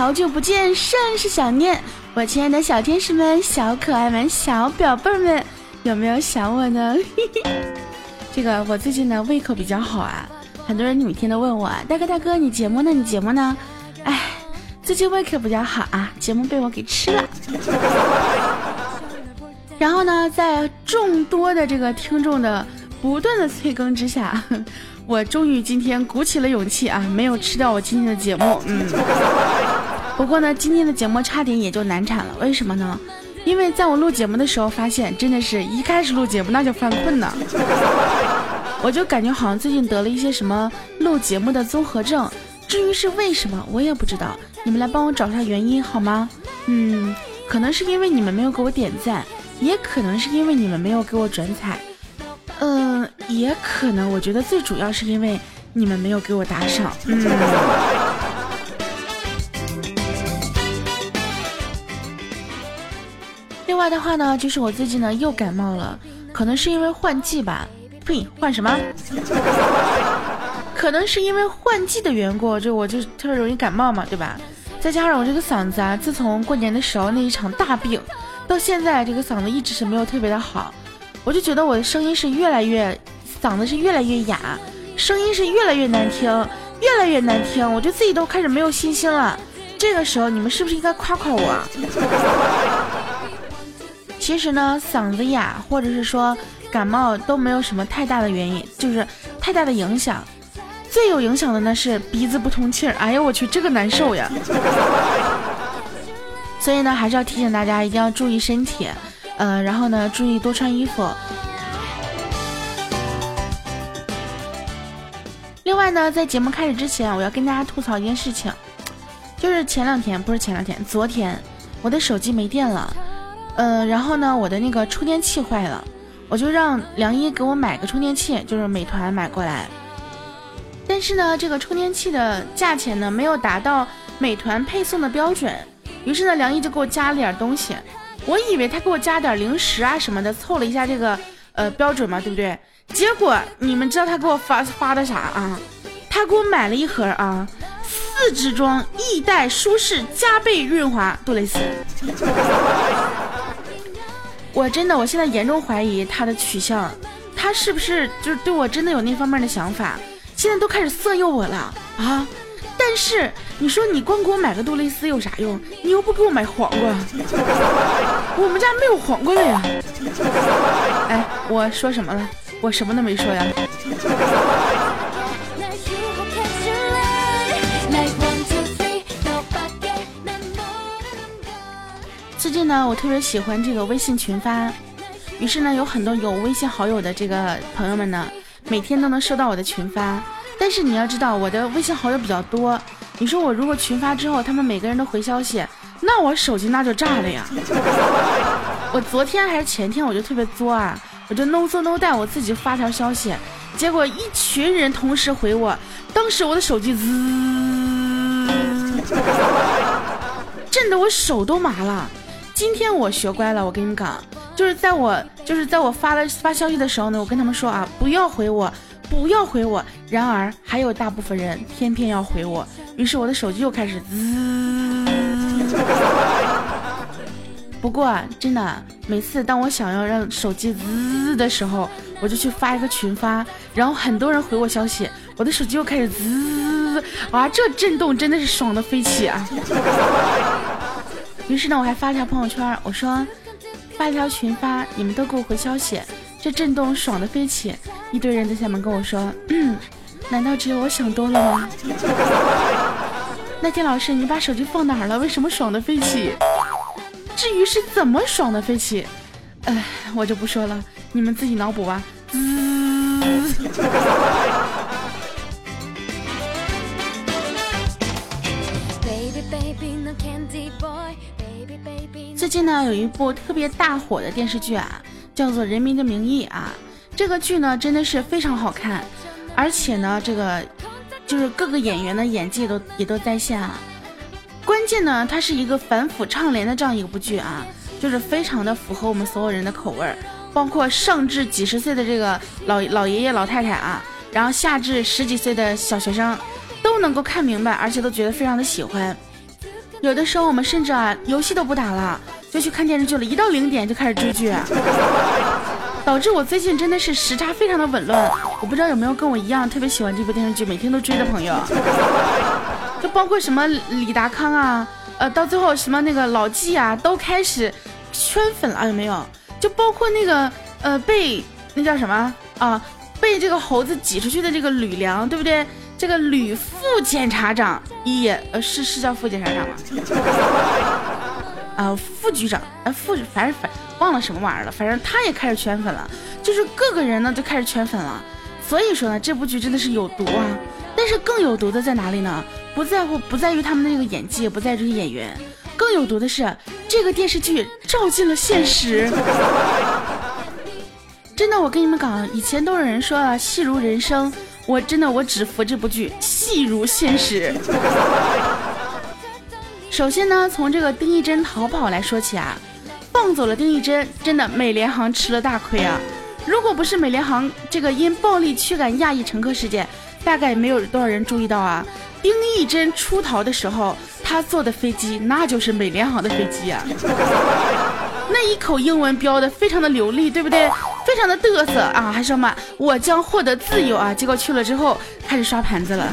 好久不见，甚是想念。我亲爱的小天使们、小可爱们、小表妹们，有没有想我呢？这个我最近呢胃口比较好啊，很多人每天都问我，大哥大哥，你节目呢？你节目呢？哎，最近胃口比较好啊，节目被我给吃了。然后呢，在众多的这个听众的不断的催更之下。我终于今天鼓起了勇气啊，没有吃掉我今天的节目。嗯，不过呢，今天的节目差点也就难产了。为什么呢？因为在我录节目的时候，发现真的是一开始录节目那就犯困呢。我就感觉好像最近得了一些什么录节目的综合症。至于是为什么，我也不知道。你们来帮我找一下原因好吗？嗯，可能是因为你们没有给我点赞，也可能是因为你们没有给我转采。嗯，也可能，我觉得最主要是因为你们没有给我打赏。嗯。另外的话呢，就是我最近呢又感冒了，可能是因为换季吧。呸，换什么？可能是因为换季的缘故，就我就特别容易感冒嘛，对吧？再加上我这个嗓子啊，自从过年的时候那一场大病，到现在这个嗓子一直是没有特别的好。我就觉得我的声音是越来越，嗓子是越来越哑，声音是越来越难听，越来越难听，我就自己都开始没有信心了。这个时候你们是不是应该夸夸我？其实呢，嗓子哑或者是说感冒都没有什么太大的原因，就是太大的影响。最有影响的呢是鼻子不通气儿，哎呦我去，这个难受呀。所以呢，还是要提醒大家一定要注意身体。呃，然后呢，注意多穿衣服。另外呢，在节目开始之前，我要跟大家吐槽一件事情，就是前两天不是前两天，昨天我的手机没电了，呃，然后呢，我的那个充电器坏了，我就让梁一给我买个充电器，就是美团买过来。但是呢，这个充电器的价钱呢，没有达到美团配送的标准，于是呢，梁一就给我加了点东西。我以为他给我加点零食啊什么的，凑了一下这个呃标准嘛，对不对？结果你们知道他给我发发的啥啊？他给我买了一盒啊，四支装易带舒适加倍润滑杜蕾斯。我真的，我现在严重怀疑他的取向，他是不是就是对我真的有那方面的想法？现在都开始色诱我了啊！但是你说你光给我买个杜蕾斯有啥用？你又不给我买黄瓜，我们家没有黄瓜了呀！哎，我说什么了？我什么都没说呀。最近呢，我特别喜欢这个微信群发，于是呢，有很多有微信好友的这个朋友们呢，每天都能收到我的群发。但是你要知道，我的微信好友比较多。你说我如果群发之后，他们每个人都回消息，那我手机那就炸了呀！我昨天还是前天，我就特别作啊，我就 no 作 no 带我自己发条消息，结果一群人同时回我，当时我的手机滋，震得我手都麻了。今天我学乖了，我跟你们讲，就是在我就是在我发了发消息的时候呢，我跟他们说啊，不要回我。不要回我，然而还有大部分人偏偏要回我，于是我的手机又开始滋。不过真的，每次当我想要让手机滋的时候，我就去发一个群发，然后很多人回我消息，我的手机又开始滋。哇，这震动真的是爽的飞起啊！于是呢，我还发了条朋友圈，我说发一条群发，你们都给我回消息。这震动爽的飞起，一堆人在下面跟我说：“嗯，难道只有我想多了吗？” 那天老师，你把手机放哪儿了？为什么爽的飞起？至于是怎么爽的飞起，哎，我就不说了，你们自己脑补吧。嗯近呢，有一部特别大火的电视剧啊。叫做《人民的名义》啊，这个剧呢真的是非常好看，而且呢，这个就是各个演员的演技都也都在线啊。关键呢，它是一个反腐倡廉的这样一部剧啊，就是非常的符合我们所有人的口味儿，包括上至几十岁的这个老老爷爷老太太啊，然后下至十几岁的小学生，都能够看明白，而且都觉得非常的喜欢。有的时候我们甚至啊，游戏都不打了，就去看电视剧了。一到零点就开始追剧，导致我最近真的是时差非常的紊乱。我不知道有没有跟我一样特别喜欢这部电视剧，每天都追的朋友。就包括什么李达康啊，呃，到最后什么那个老纪啊，都开始圈粉了，有没有？就包括那个呃，被那叫什么啊，被这个猴子挤出去的这个吕梁，对不对？这个吕副检察长也呃是是叫副检察长吗？啊，副局长，呃副反正反忘了什么玩意儿了，反正他也开始圈粉了，就是各个人呢都开始圈粉了。所以说呢，这部剧真的是有毒啊！但是更有毒的在哪里呢？不在乎不在于他们的那个演技，也不在于这些演员，更有毒的是这个电视剧照进了现实。真的，我跟你们讲，以前都有人说啊，戏如人生。我真的，我只服这部剧，戏如现实。首先呢，从这个丁义珍逃跑来说起啊，放走了丁义珍，真的美联航吃了大亏啊！如果不是美联航这个因暴力驱赶亚裔乘客事件，大概没有多少人注意到啊。丁义珍出逃的时候，他坐的飞机那就是美联航的飞机啊。那一口英文标的非常的流利，对不对？非常的嘚瑟啊，还说嘛，我将获得自由啊！结果去了之后开始刷盘子了。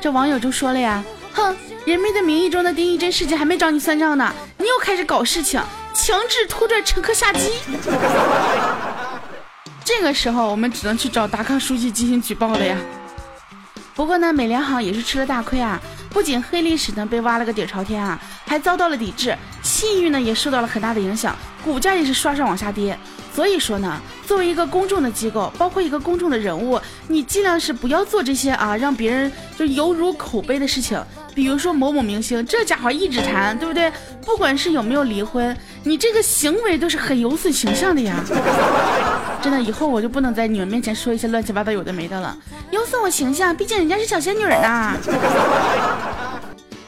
这网友就说了呀，哼，《人民的名义》中的丁义珍事件还没找你算账呢，你又开始搞事情，强制拖拽乘客下机。这个时候我们只能去找达康书记进行举报了呀。不过呢，美联航也是吃了大亏啊。不仅黑历史呢被挖了个底朝天啊，还遭到了抵制，信誉呢也受到了很大的影响，股价也是刷刷往下跌。所以说呢，作为一个公众的机构，包括一个公众的人物，你尽量是不要做这些啊，让别人就有辱口碑的事情。比如说某某明星，这家伙一直谈，对不对？不管是有没有离婚，你这个行为都是很有损形象的呀。真的，以后我就不能在你们面前说一些乱七八糟有的没的了，有损我形象。毕竟人家是小仙女呢。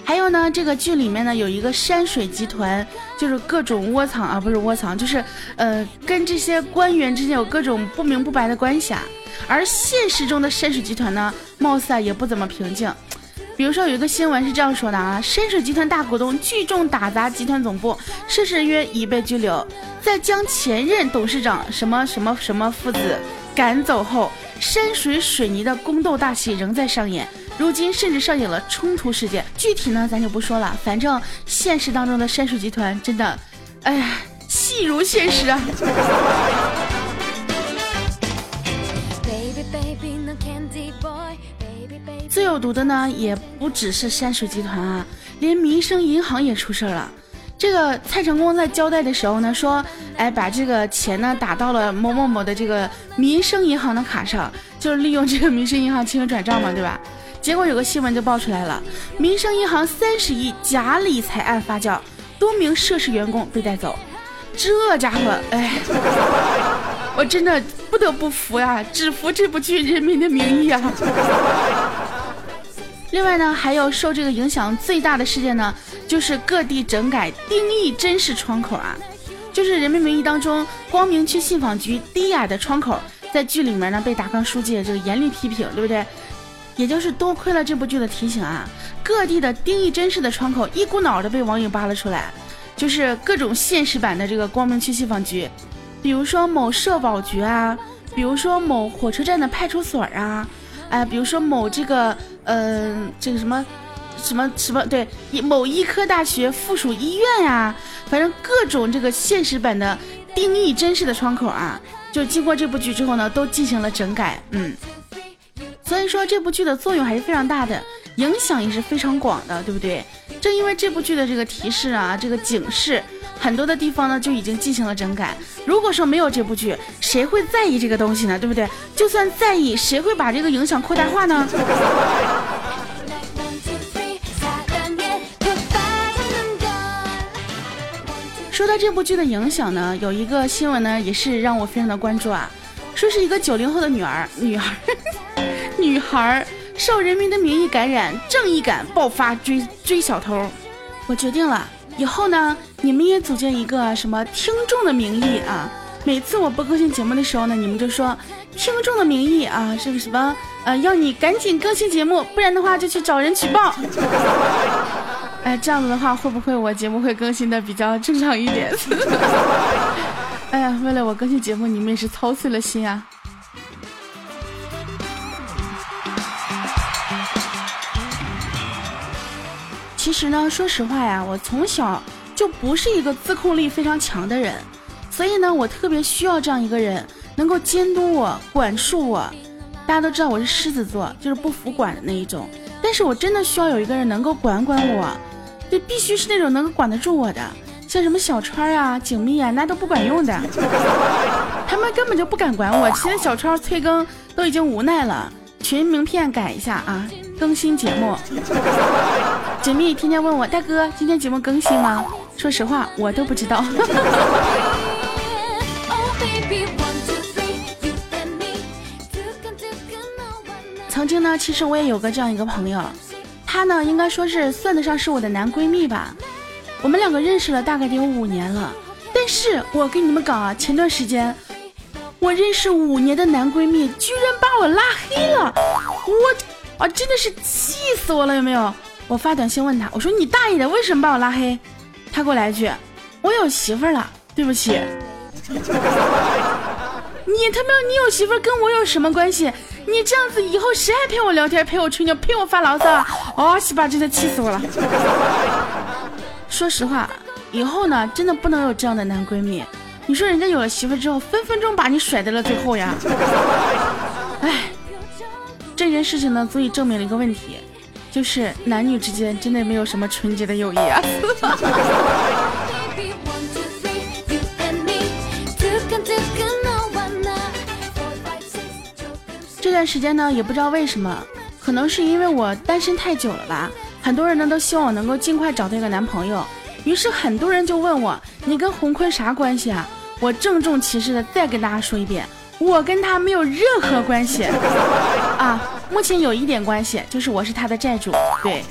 还有呢，这个剧里面呢有一个山水集团，就是各种窝藏啊，不是窝藏，就是呃跟这些官员之间有各种不明不白的关系啊。而现实中的山水集团呢，貌似啊也不怎么平静。比如说有一个新闻是这样说的啊，山水集团大股东聚众打砸集团总部，涉事人员已被拘留。在将前任董事长什么什么什么父子赶走后，山水水泥的宫斗大戏仍在上演。如今甚至上演了冲突事件，具体呢咱就不说了。反正现实当中的山水集团真的，哎呀，戏如现实啊！最有毒的呢，也不只是山水集团啊，连民生银行也出事了。这个蔡成功在交代的时候呢，说，哎，把这个钱呢打到了某某某的这个民生银行的卡上，就是利用这个民生银行进行转账嘛，对吧？结果有个新闻就爆出来了，民生银行三十亿假理财案发酵，多名涉事员工被带走。这家伙，哎，我真的不得不服呀，只服这部剧《人民的名义》啊。另外呢，还有受这个影响最大的事件呢，就是各地整改丁义珍式窗口啊，就是《人民名义》当中光明区信访局低矮的窗口，在剧里面呢被达康书记这个严厉批评，对不对？也就是多亏了这部剧的提醒啊，各地的丁义珍式的窗口一股脑的被网友扒了出来，就是各种现实版的这个光明区信访局，比如说某社保局啊，比如说某火车站的派出所啊，哎，比如说某这个呃这个什么什么什么对，某医科大学附属医院呀，反正各种这个现实版的丁义珍式的窗口啊，就经过这部剧之后呢，都进行了整改，嗯。所以说这部剧的作用还是非常大的，影响也是非常广的，对不对？正因为这部剧的这个提示啊，这个警示，很多的地方呢就已经进行了整改。如果说没有这部剧，谁会在意这个东西呢？对不对？就算在意，谁会把这个影响扩大化呢？说到这部剧的影响呢，有一个新闻呢也是让我非常的关注啊，说是一个九零后的女儿，女儿。女孩受《人民的名义》感染，正义感爆发，追追小偷。我决定了，以后呢，你们也组建一个什么听众的名义啊？每次我不更新节目的时候呢，你们就说听众的名义啊，是个什么？呃，要你赶紧更新节目，不然的话就去找人举报。哎，这样子的话，会不会我节目会更新的比较正常一点？哎呀，为了我更新节目，你们也是操碎了心啊。其实呢，说实话呀，我从小就不是一个自控力非常强的人，所以呢，我特别需要这样一个人，能够监督我、管束我。大家都知道我是狮子座，就是不服管的那一种，但是我真的需要有一个人能够管管我，就，必须是那种能够管得住我的。像什么小川啊、景蜜啊，那都不管用的，他们根本就不敢管我。现在小川催更都已经无奈了，群名片改一下啊，更新节目。锦觅天天问我大哥，今天节目更新吗？说实话，我都不知道。曾经呢，其实我也有个这样一个朋友，她呢应该说是算得上是我的男闺蜜吧。我们两个认识了大概得有五年了，但是我跟你们讲啊，前段时间我认识五年的男闺蜜居然把我拉黑了，我啊真的是气死我了，有没有？我发短信问他，我说你大爷的，为什么把我拉黑？他给我来一句，我有媳妇了，对不起。你他妈，你有媳妇跟我有什么关系？你这样子以后谁还陪我聊天、陪我吹牛、陪我发牢骚？哦，西巴，真的气死我了。说实话，以后呢，真的不能有这样的男闺蜜。你说人家有了媳妇之后，分分钟把你甩在了最后呀。哎，这件事情呢，足以证明了一个问题。就是男女之间真的没有什么纯洁的友谊啊！这段时间呢，也不知道为什么，可能是因为我单身太久了吧，很多人呢都希望我能够尽快找到一个男朋友，于是很多人就问我：“你跟洪坤啥关系啊？”我郑重其事的再跟大家说一遍。我跟他没有任何关系啊，目前有一点关系，就是我是他的债主。对，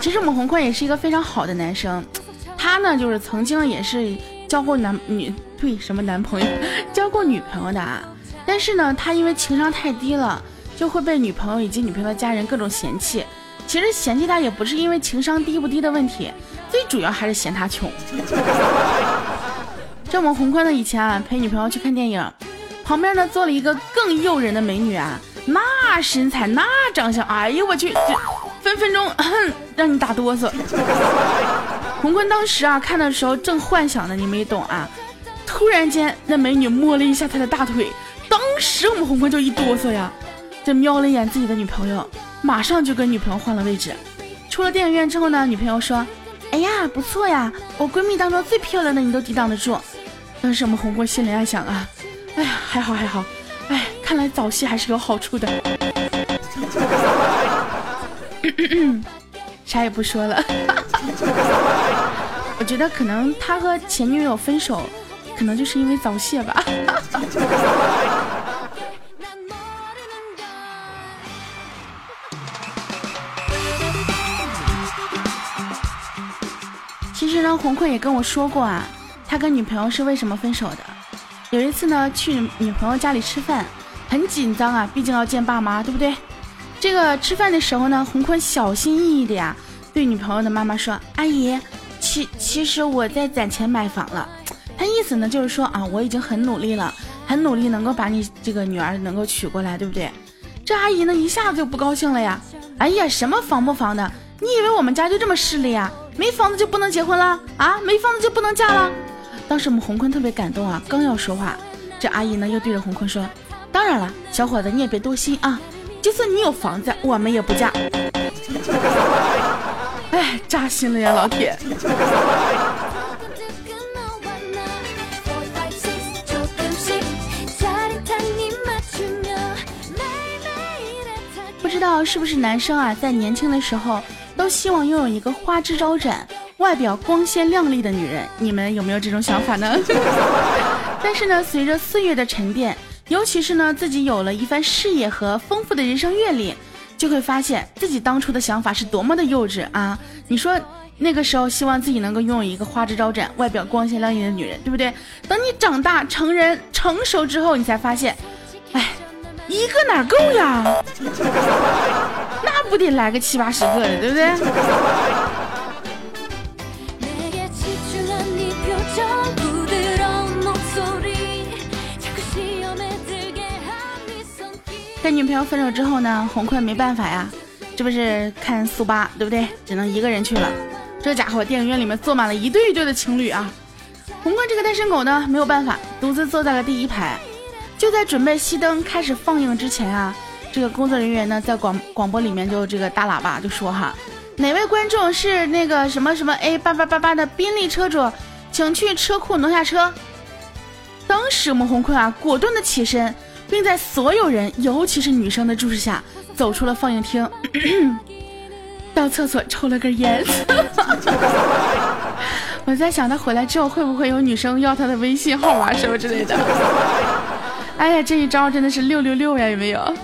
其实我们红坤也是一个非常好的男生，他呢就是曾经也是交过男女对什么男朋友，交过女朋友的啊。但是呢，他因为情商太低了，就会被女朋友以及女朋友的家人各种嫌弃。其实嫌弃他也不是因为情商低不低的问题，最主要还是嫌他穷。这我们洪坤呢，以前啊陪女朋友去看电影，旁边呢坐了一个更诱人的美女啊，那身材那长相，哎呦我去，这分分钟让你打哆嗦。洪坤当时啊看的时候正幻想呢，你没懂啊，突然间那美女摸了一下他的大腿，当时我们洪坤就一哆嗦呀，这瞄了一眼自己的女朋友，马上就跟女朋友换了位置。出了电影院之后呢，女朋友说：“哎呀不错呀，我闺蜜当中最漂亮的你都抵挡得住。”当时我们红坤心里暗想啊，哎呀，还好还好，看来早泄还是有好处的。啥也不说了，我觉得可能他和前女友分手，可能就是因为早泄吧。其实呢，红坤也跟我说过啊。他跟女朋友是为什么分手的？有一次呢，去女朋友家里吃饭，很紧张啊，毕竟要见爸妈，对不对？这个吃饭的时候呢，洪坤小心翼翼的呀，对女朋友的妈妈说：“阿姨，其其实我在攒钱买房了。”他意思呢就是说啊，我已经很努力了，很努力能够把你这个女儿能够娶过来，对不对？这阿姨呢一下子就不高兴了呀！哎呀，什么房不房的？你以为我们家就这么势利呀？没房子就不能结婚了啊？没房子就不能嫁了？当时我们洪坤特别感动啊，刚要说话，这阿姨呢又对着洪坤说：“当然了，小伙子你也别多心啊，就算你有房子，我们也不嫁。”哎，扎心了呀，老铁。不知道是不是男生啊，在年轻的时候都希望拥有一个花枝招展。外表光鲜亮丽的女人，你们有没有这种想法呢？但是呢，随着岁月的沉淀，尤其是呢自己有了一番事业和丰富的人生阅历，就会发现自己当初的想法是多么的幼稚啊！你说那个时候希望自己能够拥有一个花枝招展、外表光鲜亮丽的女人，对不对？等你长大成人成熟之后，你才发现，哎，一个哪够呀？那不得来个七八十个的，对不对？跟女朋友分手之后呢，洪坤没办法呀，这不是看速八对不对？只能一个人去了。这家伙电影院里面坐满了一对一对的情侣啊。洪坤这个单身狗呢，没有办法，独自坐在了第一排。就在准备熄灯开始放映之前啊，这个工作人员呢在广广播里面就这个大喇叭就说哈，哪位观众是那个什么什么 A 八八八八的宾利车主，请去车库挪下车。当时我们洪坤啊，果断的起身。并在所有人，尤其是女生的注视下，走出了放映厅，到厕所抽了根烟。我在想，他回来之后会不会有女生要他的微信号码什么之类的？哎呀，这一招真的是六六六呀，有没有？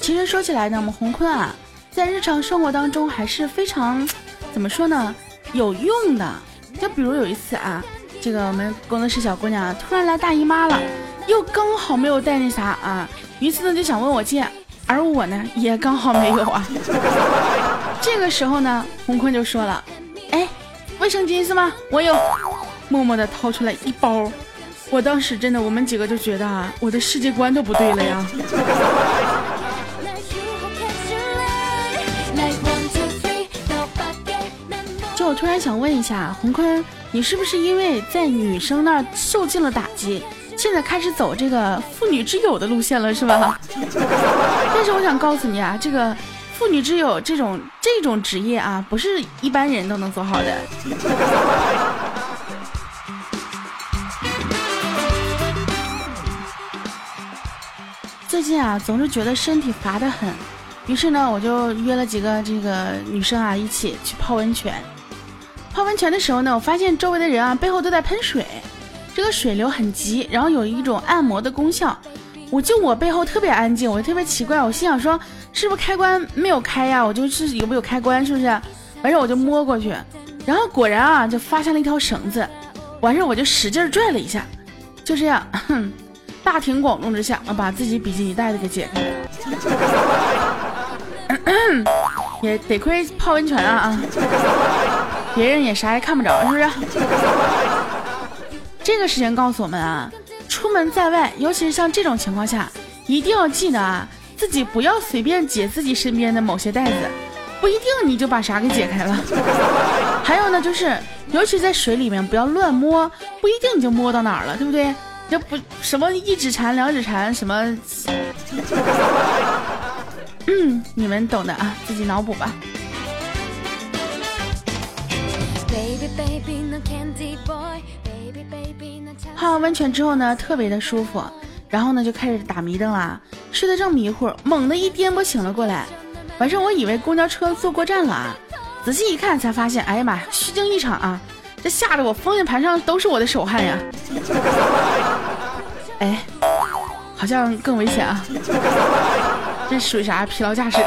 其实说起来呢，我们洪坤啊，在日常生活当中还是非常。怎么说呢？有用的，就比如有一次啊，这个我们工作室小姑娘突然来大姨妈了，又刚好没有带那啥啊，于是呢就想问我借，而我呢也刚好没有啊。这个时候呢，红坤就说了：“哎，卫生巾是吗？我有。”默默的掏出来一包，我当时真的，我们几个就觉得啊，我的世界观都不对了呀。就我突然想问一下，洪坤，你是不是因为在女生那儿受尽了打击，现在开始走这个妇女之友的路线了，是吧？但是我想告诉你啊，这个妇女之友这种这种职业啊，不是一般人都能做好的。最近啊，总是觉得身体乏得很，于是呢，我就约了几个这个女生啊，一起去泡温泉。泡温泉的时候呢，我发现周围的人啊背后都在喷水，这个水流很急，然后有一种按摩的功效。我就我背后特别安静，我就特别奇怪，我心想说是不是开关没有开呀？我就是有没有开关，是不是？完事我就摸过去，然后果然啊就发现了一条绳子，完事我就使劲拽了一下，就这样，大庭广众之下，我把自己比基尼带子给解开了。也得亏泡温泉啊啊！别人也啥也看不着，是不是？这个事情告诉我们啊，出门在外，尤其是像这种情况下，一定要记得啊，自己不要随便解自己身边的某些带子，不一定你就把啥给解开了。还有呢，就是尤其在水里面，不要乱摸，不一定你就摸到哪儿了，对不对？要不什么一指禅、两指禅，什么，嗯，你们懂的啊，自己脑补吧。泡完温泉之后呢，特别的舒服，然后呢就开始打迷瞪啦。睡得正迷糊，猛地一颠簸醒了过来。晚上我以为公交车坐过站了啊，仔细一看才发现，哎呀妈呀，虚惊一场啊！这吓得我方向盘上都是我的手汗呀。哎，好像更危险啊！这属于啥？疲劳驾驶？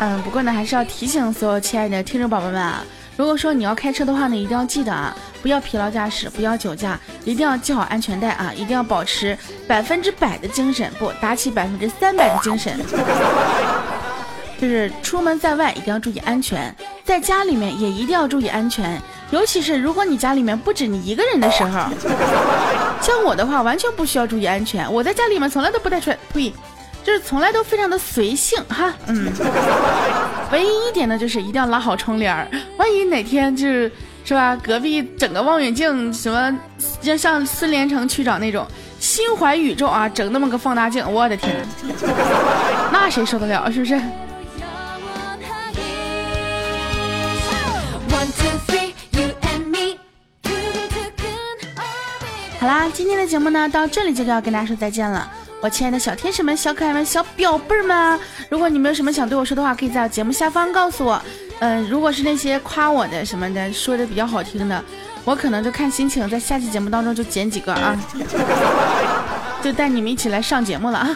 嗯，不过呢，还是要提醒所有亲爱的听众宝宝们啊。如果说你要开车的话呢，一定要记得啊，不要疲劳驾驶，不要酒驾，一定要系好安全带啊，一定要保持百分之百的精神，不打起百分之三百的精神。就是出门在外一定要注意安全，在家里面也一定要注意安全，尤其是如果你家里面不止你一个人的时候，像我的话完全不需要注意安全，我在家里面从来都不带穿，呸。就是从来都非常的随性哈，嗯，唯一一点呢，就是一定要拉好窗帘儿，万一哪天就是是吧，隔壁整个望远镜什么，就像孙连城区长那种心怀宇宙啊，整那么个放大镜，我的天，那谁受得了，是不是？好啦，今天的节目呢，到这里就要跟大家说再见了。我亲爱的小天使们、小可爱们、小表妹们，如果你们有什么想对我说的话，可以在节目下方告诉我。嗯，如果是那些夸我的什么的，说的比较好听的，我可能就看心情，在下期节目当中就剪几个啊，就带你们一起来上节目了。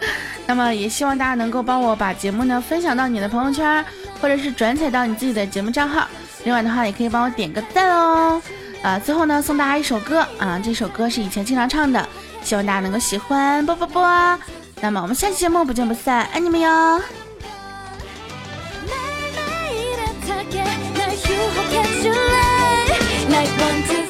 那么也希望大家能够帮我把节目呢分享到你的朋友圈，或者是转载到你自己的节目账号。另外的话，也可以帮我点个赞哦。啊，最后呢，送大家一首歌啊，这首歌是以前经常唱的，希望大家能够喜欢，啵啵啵。那么我们下期节目不见不散，爱你们哟。One.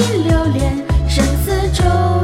你留恋生死中